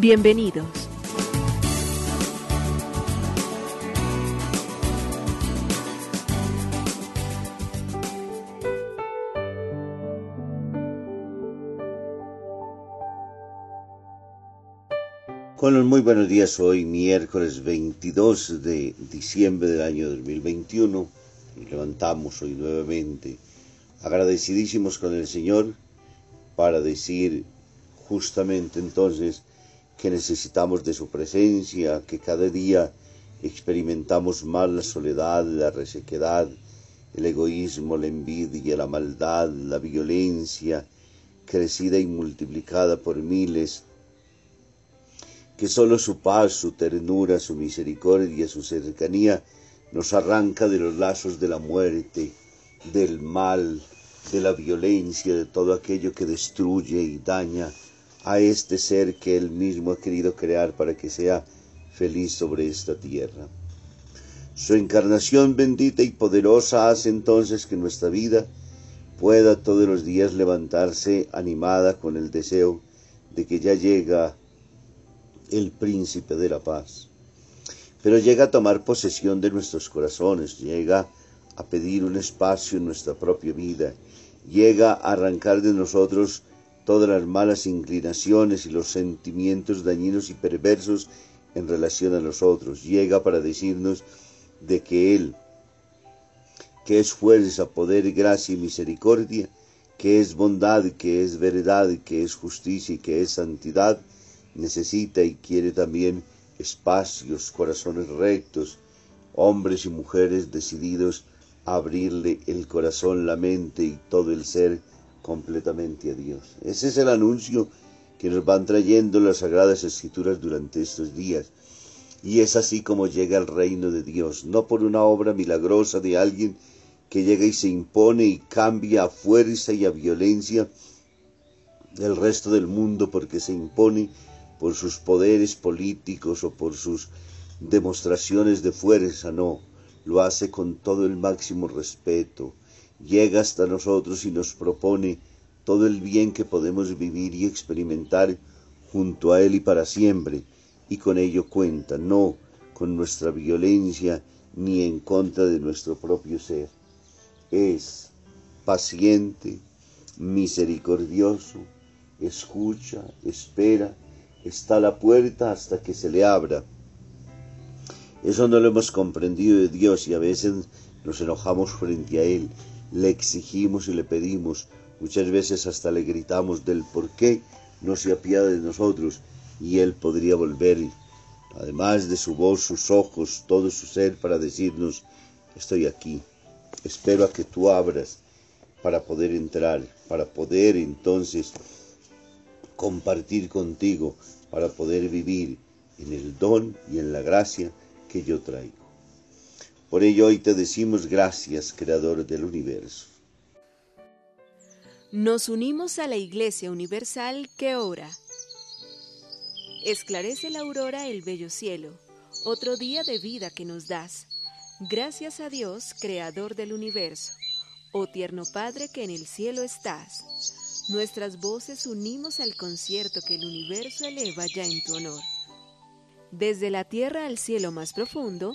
Bienvenidos. Con los muy buenos días, hoy miércoles 22 de diciembre del año 2021. Nos levantamos hoy nuevamente agradecidísimos con el Señor para decir justamente entonces que necesitamos de su presencia, que cada día experimentamos más la soledad, la resequedad, el egoísmo, la envidia, la maldad, la violencia, crecida y multiplicada por miles, que solo su paz, su ternura, su misericordia, su cercanía nos arranca de los lazos de la muerte, del mal, de la violencia, de todo aquello que destruye y daña a este ser que Él mismo ha querido crear para que sea feliz sobre esta tierra. Su encarnación bendita y poderosa hace entonces que nuestra vida pueda todos los días levantarse animada con el deseo de que ya llega el príncipe de la paz. Pero llega a tomar posesión de nuestros corazones, llega a pedir un espacio en nuestra propia vida, llega a arrancar de nosotros todas las malas inclinaciones y los sentimientos dañinos y perversos en relación a nosotros, llega para decirnos de que Él, que es fuerza, poder, gracia y misericordia, que es bondad, que es verdad, que es justicia y que es santidad, necesita y quiere también espacios, corazones rectos, hombres y mujeres decididos abrirle el corazón, la mente y todo el ser completamente a Dios. Ese es el anuncio que nos van trayendo las sagradas escrituras durante estos días. Y es así como llega el reino de Dios, no por una obra milagrosa de alguien que llega y se impone y cambia a fuerza y a violencia el resto del mundo porque se impone por sus poderes políticos o por sus demostraciones de fuerza, no lo hace con todo el máximo respeto, llega hasta nosotros y nos propone todo el bien que podemos vivir y experimentar junto a Él y para siempre, y con ello cuenta, no con nuestra violencia ni en contra de nuestro propio ser. Es paciente, misericordioso, escucha, espera, está a la puerta hasta que se le abra eso no lo hemos comprendido de Dios y a veces nos enojamos frente a Él, le exigimos y le pedimos, muchas veces hasta le gritamos del por qué no se apiada de nosotros y Él podría volver, además de su voz, sus ojos, todo su ser para decirnos, estoy aquí, espero a que tú abras para poder entrar, para poder entonces compartir contigo, para poder vivir en el don y en la gracia que yo traigo. Por ello hoy te decimos gracias, Creador del universo. Nos unimos a la Iglesia Universal que ora. Esclarece la aurora el bello cielo, otro día de vida que nos das. Gracias a Dios, Creador del universo, oh tierno Padre que en el cielo estás. Nuestras voces unimos al concierto que el universo eleva ya en tu honor. Desde la tierra al cielo más profundo,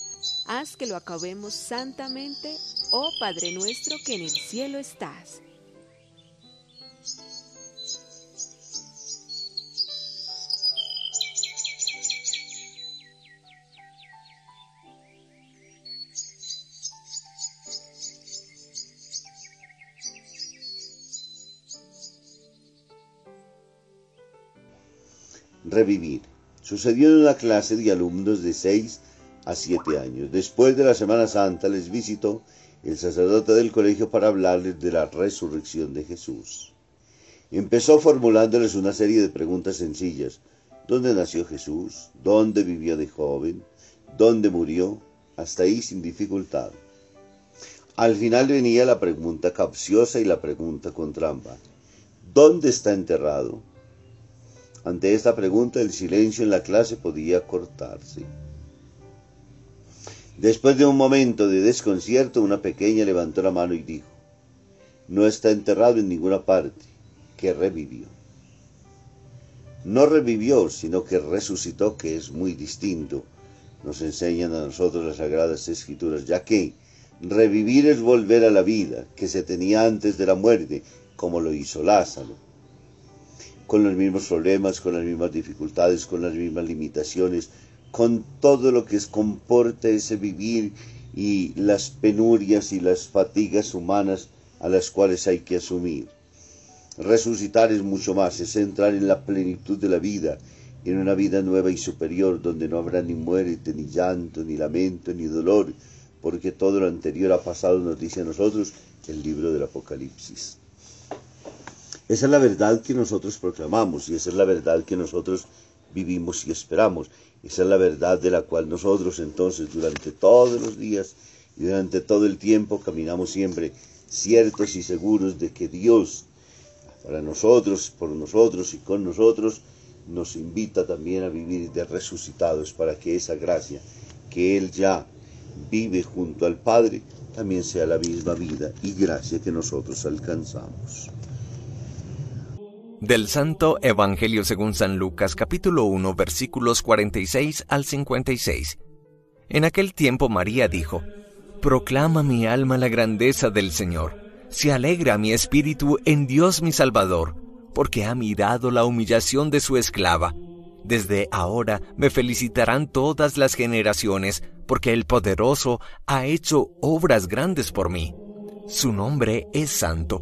haz que lo acabemos santamente, oh Padre nuestro que en el cielo estás. Revivir. Sucedió en una clase de alumnos de seis a 7 años. Después de la Semana Santa les visitó el sacerdote del colegio para hablarles de la resurrección de Jesús. Empezó formulándoles una serie de preguntas sencillas. ¿Dónde nació Jesús? ¿Dónde vivió de joven? ¿Dónde murió? Hasta ahí sin dificultad. Al final venía la pregunta capciosa y la pregunta con trampa. ¿Dónde está enterrado? Ante esta pregunta el silencio en la clase podía cortarse. Después de un momento de desconcierto, una pequeña levantó la mano y dijo, no está enterrado en ninguna parte, que revivió. No revivió, sino que resucitó, que es muy distinto, nos enseñan a nosotros las Sagradas Escrituras, ya que revivir es volver a la vida que se tenía antes de la muerte, como lo hizo Lázaro, con los mismos problemas, con las mismas dificultades, con las mismas limitaciones, con todo lo que comporta ese vivir y las penurias y las fatigas humanas a las cuales hay que asumir. Resucitar es mucho más, es entrar en la plenitud de la vida, en una vida nueva y superior, donde no habrá ni muerte, ni llanto, ni lamento, ni dolor, porque todo lo anterior ha pasado, nos dice a nosotros el libro del Apocalipsis. Esa es la verdad que nosotros proclamamos y esa es la verdad que nosotros vivimos y esperamos. Esa es la verdad de la cual nosotros entonces durante todos los días y durante todo el tiempo caminamos siempre ciertos y seguros de que Dios, para nosotros, por nosotros y con nosotros, nos invita también a vivir de resucitados para que esa gracia que Él ya vive junto al Padre también sea la misma vida y gracia que nosotros alcanzamos. Del Santo Evangelio según San Lucas capítulo 1 versículos 46 al 56. En aquel tiempo María dijo, Proclama mi alma la grandeza del Señor, se alegra mi espíritu en Dios mi Salvador, porque ha mirado la humillación de su esclava. Desde ahora me felicitarán todas las generaciones, porque el poderoso ha hecho obras grandes por mí. Su nombre es santo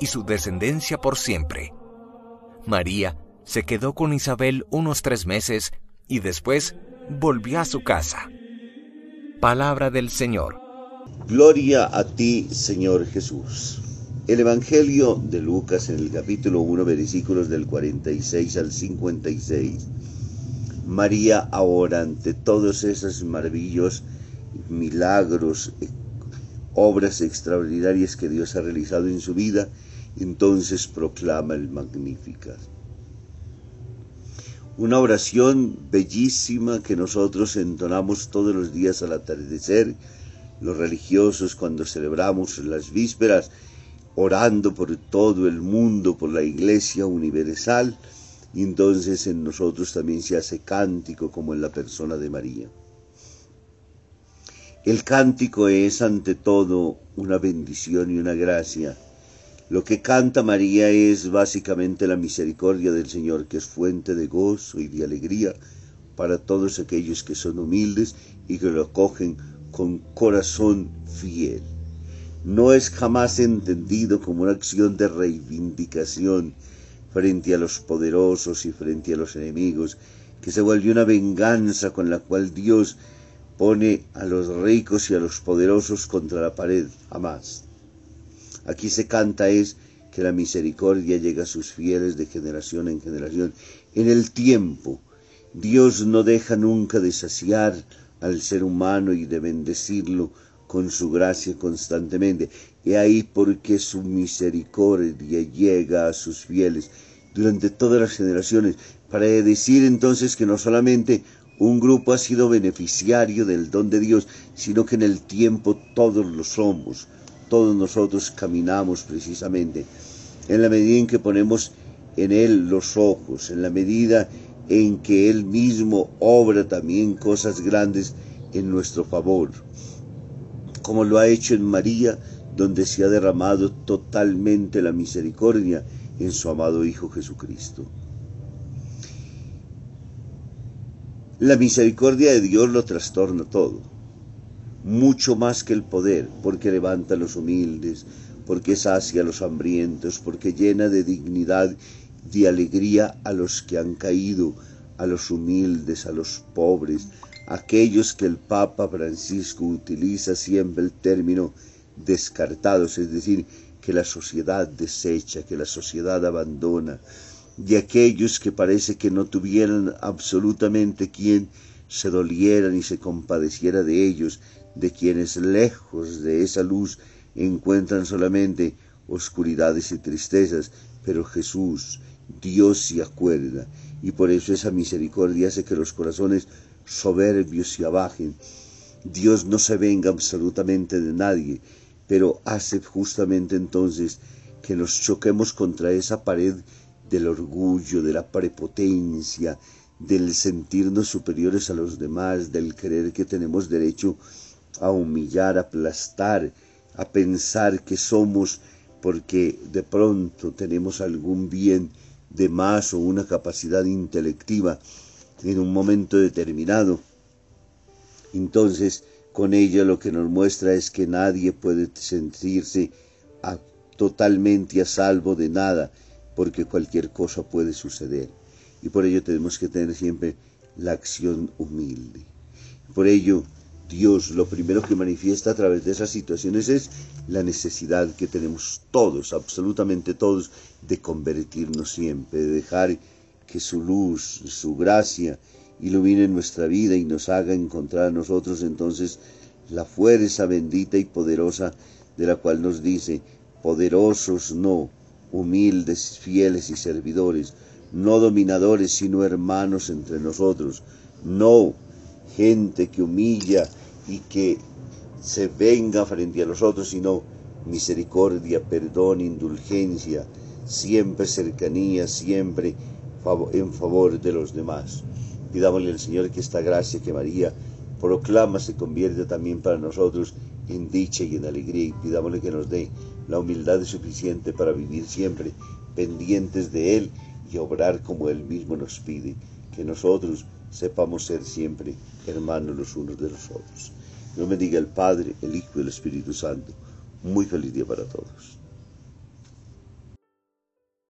y su descendencia por siempre. María se quedó con Isabel unos tres meses y después volvió a su casa. Palabra del Señor. Gloria a ti, Señor Jesús. El Evangelio de Lucas en el capítulo 1, versículos del 46 al 56. María ahora ante todos esos maravillosos milagros, obras extraordinarias que Dios ha realizado en su vida, entonces proclama el Magnífica. Una oración bellísima que nosotros entonamos todos los días al atardecer, los religiosos cuando celebramos las vísperas, orando por todo el mundo, por la Iglesia universal, y entonces en nosotros también se hace cántico como en la persona de María. El cántico es ante todo una bendición y una gracia lo que canta María es básicamente la misericordia del Señor, que es fuente de gozo y de alegría para todos aquellos que son humildes y que lo acogen con corazón fiel. No es jamás entendido como una acción de reivindicación frente a los poderosos y frente a los enemigos, que se vuelve una venganza con la cual Dios pone a los ricos y a los poderosos contra la pared, jamás. Aquí se canta es que la misericordia llega a sus fieles de generación en generación. En el tiempo, Dios no deja nunca de saciar al ser humano y de bendecirlo con su gracia constantemente. Y ahí porque su misericordia llega a sus fieles durante todas las generaciones, para decir entonces que no solamente un grupo ha sido beneficiario del don de Dios, sino que en el tiempo todos lo somos todos nosotros caminamos precisamente en la medida en que ponemos en Él los ojos, en la medida en que Él mismo obra también cosas grandes en nuestro favor, como lo ha hecho en María, donde se ha derramado totalmente la misericordia en su amado Hijo Jesucristo. La misericordia de Dios lo trastorna todo, mucho más que el poder, porque levanta a los humildes, porque sacia a los hambrientos, porque llena de dignidad, de alegría a los que han caído, a los humildes, a los pobres, aquellos que el Papa Francisco utiliza siempre el término descartados, es decir, que la sociedad desecha, que la sociedad abandona, de aquellos que parece que no tuvieran absolutamente quien se doliera ni se compadeciera de ellos, de quienes lejos de esa luz encuentran solamente oscuridades y tristezas, pero Jesús, Dios se acuerda, y por eso esa misericordia hace que los corazones soberbios se abajen. Dios no se venga absolutamente de nadie, pero hace justamente entonces que nos choquemos contra esa pared del orgullo, de la prepotencia, del sentirnos superiores a los demás, del creer que tenemos derecho humillar, a aplastar, a pensar que somos porque de pronto tenemos algún bien de más o una capacidad intelectiva en un momento determinado. Entonces, con ello lo que nos muestra es que nadie puede sentirse totalmente a salvo de nada, porque cualquier cosa puede suceder. Y por ello tenemos que tener siempre la acción humilde. Por ello, Dios lo primero que manifiesta a través de esas situaciones es la necesidad que tenemos todos, absolutamente todos, de convertirnos siempre, de dejar que su luz, su gracia, ilumine nuestra vida y nos haga encontrar a nosotros entonces la fuerza bendita y poderosa de la cual nos dice, poderosos no, humildes, fieles y servidores, no dominadores, sino hermanos entre nosotros, no gente que humilla y que se venga frente a nosotros, sino misericordia, perdón, indulgencia, siempre cercanía, siempre en favor de los demás. Pidámosle al Señor que esta gracia que María proclama se convierta también para nosotros en dicha y en alegría y pidámosle que nos dé la humildad suficiente para vivir siempre pendientes de Él y obrar como Él mismo nos pide, que nosotros sepamos ser siempre hermanos los unos de los otros. Dios bendiga el Padre, el Hijo y el Espíritu Santo. Muy feliz día para todos.